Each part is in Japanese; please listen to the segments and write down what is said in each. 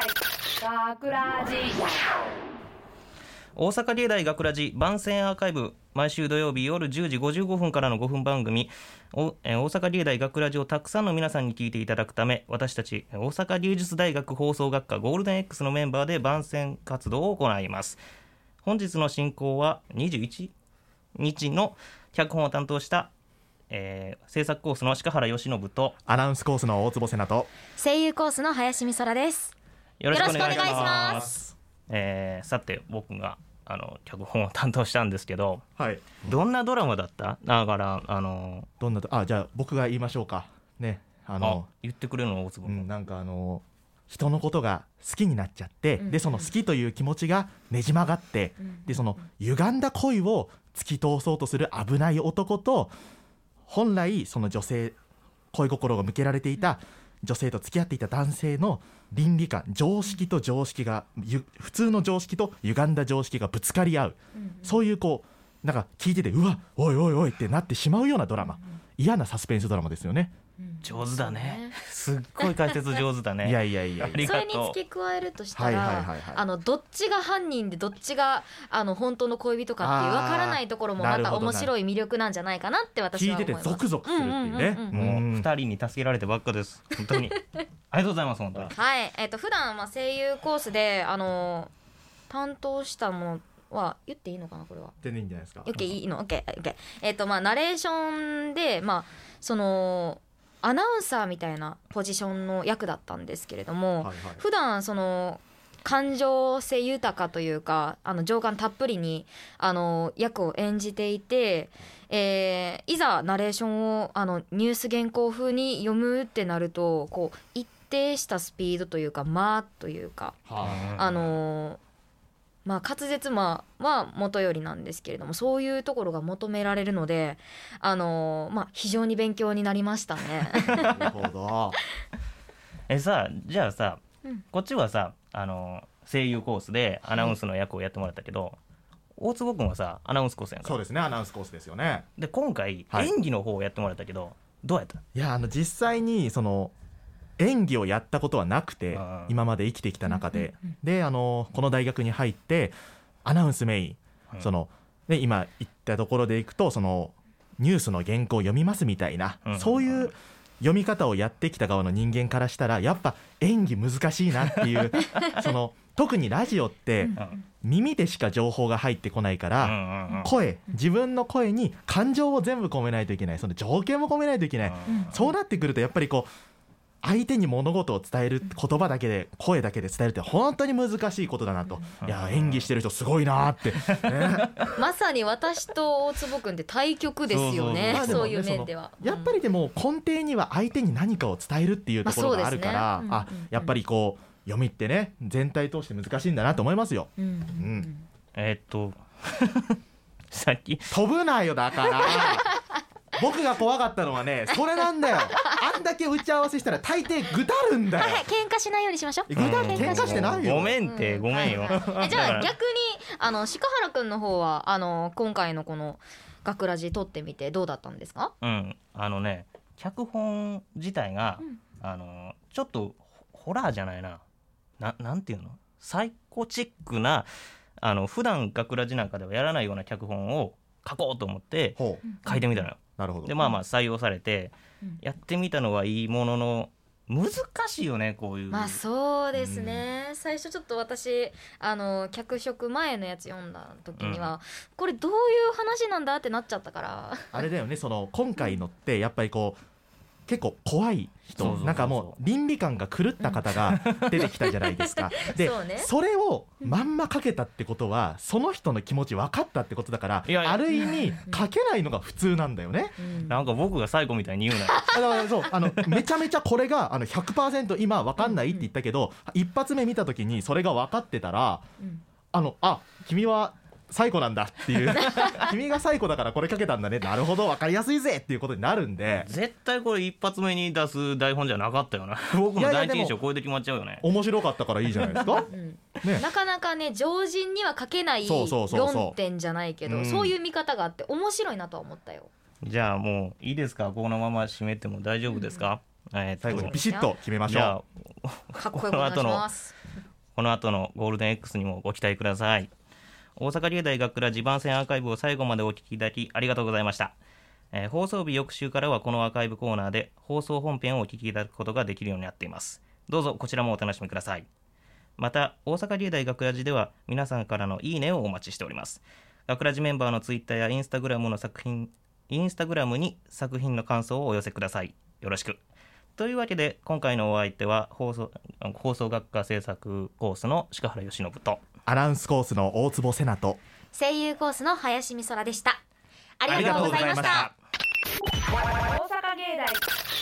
学ラジ。大阪芸大学ラジ番宣アーカイブ毎週土曜日夜10時55分からの5分番組。おえー大阪芸大学ラジをたくさんの皆さんに聞いていただくため私たち大阪芸術大学放送学科ゴールデン X のメンバーで番宣活動を行います。本日の進行は21日の脚本を担当した、えー制作コースの鹿原由伸とアナウンスコースの大坪瀬名と声優コースの林美空ですよろしくお願いします。えーさて僕があの脚本を担当したんですけどはい。どんなドラマだった？だからあのどんなとあじゃあ僕が言いましょうか。ねああの言ってくれるの大坪君、うん、なんかあの人のことが好きになっちゃって、うん。でその好きという気持ちがねじ曲がって、でその歪んだ恋を突き通そうとする危ない男と本来その女性恋心が向けられていた女性と付き合っていた男性の倫理観常識と常識がゆ普通の常識と歪んだ常識がぶつかり合う、そういうこうなんか聞いててうわおいおいおいってなってしまうようなドラマ。嫌なサスペンスドラマですよね。上手だね。すっごい解説上手だね。いやいやいやいや。ありがとう。それに付け加えるとしたはいはいらはいはい。あのどっちが犯人でどっちがあの本当の恋人かっていうわからないところもまた面白い魅力なんじゃないかなって私聞いては思いますてゾクゾクするっていうね。うんうんうんうんもううん。二人に助けられてばっかです。本当に。ありがとうございます本当に。はい。えっ、と普段まあ声優コースであの担当したものは言っていいのかなこれは。全然いいんじゃないですか。オッケーいいの？オッケーオッケーえっ、とまあナレーションでまあそのアナウンサーみたいなポジションの役だったんですけれども、はいはい。普段その感情性豊かというかあの情感たっぷりにあの役を演じていて、えーいざナレーションをあのニュース原稿風に読むってなるとこう一定したスピードというか間というかはあ。のーまあ滑舌まあは元よりなんですけれどもそういうところが求められるのであのーまあ非常に勉強になりましたね。あ、なるほど。えさじゃあさ、うんこっちはさあの声優コースでアナウンスの役をやってもらったけど、大坪君はさアナウンスコースやんかそうですね、アナウンスコースですよね。で今回、はい演技の方をやってもらったけどどうやった？いや、あの実際にその演技をやったことはなくてうん、今まで生きてきた中で、で、あのこの大学に入ってアナウンスメイン、うんそのね今言ったところでいくとそのニュースの原稿を読みますみたいな、うんそういう読み方をやってきた側の人間からしたらやっぱ演技難しいなっていう その特にラジオってうん。耳でしか情報が入ってこないから、声。自分の声に感情を全部込めないといけない。その条件も込めないといけない、うん。そうなってくるとやっぱりこう相手に物事を伝える言葉だけで声だけで伝えるって本当に難しいことだなと、いや演技してる人すごいなって、ね。まさに私と大坪君って対局ですよね。まあでもねそういう面では。やっぱりでも根底には相手に何かを伝えるっていうところがあるから、まあね。あうんうんうん。やっぱりこう読みってね全体通して難しいんだなと思いますよ。うん。うん。うんえーっと さっき。飛ぶなよだから。僕が怖かったのはねそれなんだよ。あんだけ打ち合わせしたら大抵ぐだるんだよ。はいはい。喧嘩しないようにしましょう。ぐだうん。喧嘩してないよ。ごめんって、うん。ごめんよ、えじゃあ逆にあの鹿原君の方はあの今回のこの学ラジ撮ってみてどうだったんですか？うん。あのね脚本自体が、うん。あのちょっとホホラーじゃないな。ななんていうの？サイコチックなあの普段学ラジなんかではやらないような脚本を書こうと思ってほう。書いてみたのよ。なるほど。でまあまあ採用されてうん。やってみたのはいいものの難しいよねこういう。まあそうですね、最初ちょっと私あの脚色前のやつ読んだ時には、これどういう話なんだってなっちゃったから。あれだよねその今回のってやっぱりこう結構怖い人。なんかもう倫理観が狂った方が 出てきたじゃないですか。でそうね。それをまんまかけたってことはその人の気持ち分かったってことだからいやいや。ある意味かけないのが普通なんだよね。うん。なんか僕が最後みたいに言うなよ。だからそう。あのめちゃめちゃこれがあの100%今分かんないって言ったけど一発目見た時にそれが分かってたらうん。あのあ君は最古なんだっていう。君が最古だからこれかけたんだね。なるほど分かりやすいぜっていうことになるんで。絶対これ一発目に出す台本じゃなかったよな。僕の第一印象これで決まっちゃうよね。面白かったからいいじゃないですか。うん。ね。なかなかね常人には書けないそうそうそうそう。論点じゃないけどうん。そういう見方があって面白いなとは思ったよ。じゃあもういいですか？このまま締めても大丈夫ですか、えーっと最後にビシッと決めましじゃょあかっこよくお願いします。この後のゴールデン X にもご期待ください大阪芸大学倉地盤線アーカイブを最後までお聞きいただきありがとうございました、えー放送日翌週からはこのアーカイブコーナーで放送本編をお聞きいただくことができるようになっています。どうぞこちらもお楽しみください。また大阪芸大学ラジでは皆さんからのいいねをお待ちしております。学ラジメンバーのツイッターやインスタグラムの作品インスタグラムに作品の感想をお寄せください。よろしく。というわけで今回のお相手は放送放送学科制作コースの鹿原由伸と。アナウンスコースの大坪瀬名と。声優コースの林美空でした。あありがとうございました。大阪芸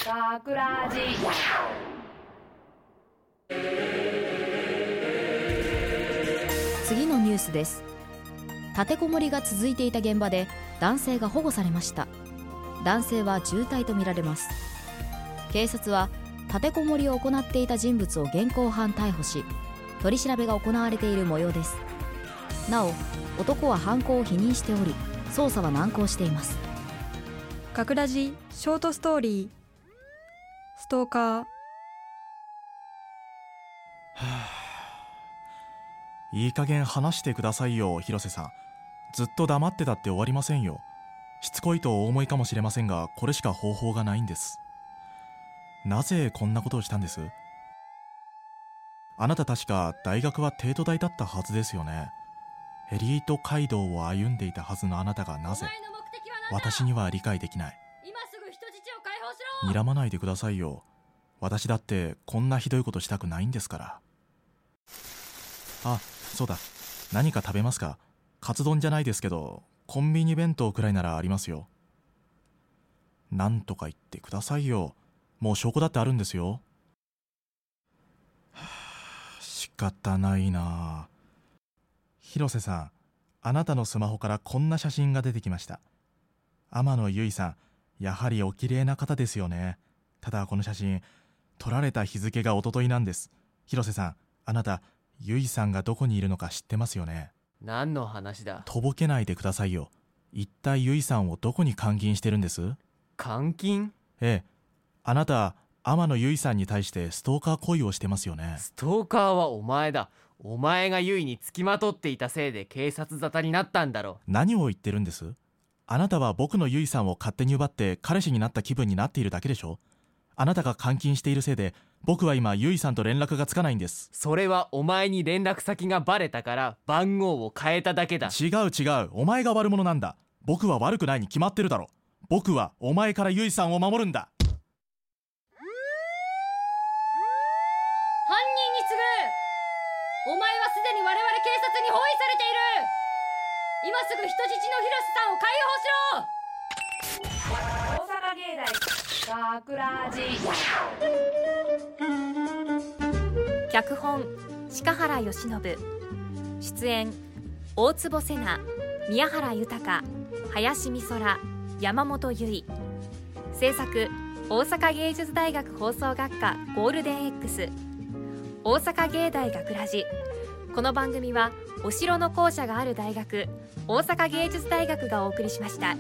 大学ラジ次のニュースです。立てこもりが続いていた現場で男性が保護されました。男性は重体とみられます。警察は立てこもりを行っていた人物を現行犯逮捕し取り調べが行われている模様です。なお男は犯行を否認しており捜査は難航しています。学ラジショートストーリーストーカー。いい加減話してくださいよ広瀬さん。ずっと黙ってたって終わりませんよ。しつこいとお思いかもしれませんがこれしか方法がないんです。なぜこんなことをしたんです？あなた確か大学は帝都大だったはずですよね。エリート街道を歩んでいたはずのあなたがなぜ私には理解できない。今すぐ人質を解放しろ！睨まないでくださいよ。私だってこんなひどいことしたくないんですから。あそうだ。何か食べますか？カツ丼じゃないですけどコンビニ弁当くらいならありますよ。なんとか言ってくださいよ。もう証拠だってあるんですよはあ仕方ないな。広瀬さんあなたのスマホからこんな写真が出てきました。天野由依さんやはりお綺麗な方ですよね。ただこの写真撮られた日付が一昨日なんです。広瀬さんあなた由依さんがどこにいるのか知ってますよね。何の話だ？とぼけないでくださいよ。一体由依さんをどこに監禁してるんです？監禁？ええ。あなた天野由依さんに対してストーカー行為をしてますよね。ストーカーはお前だ。お前がユイにつきまとっていたせいで警察沙汰になったんだろ何を言ってるんです？あなたは僕の由依さんを勝手に奪って彼氏になった気分になっているだけでしょ？あなたが監禁しているせいで僕は今由依さんと連絡がつかないんです。それはお前に連絡先がバレたから番号を変えただけだ。違う違う。お前が悪者なんだ。僕は悪くないに決まってるだろ。僕はお前から由依さんを守るんだ犯人に次ぐお前はすでに我々警察に包囲されている今すぐ人質の広瀬さんを解放しろ大阪芸大学ラジ脚本鹿原由伸出演大坪瀬名宮原豊林美空山本由依制作大阪芸術大学放送学科ゴールデン X 大阪芸大学ラジ。この番組はお城の校舎がある大学大阪芸術大学がお送りしました。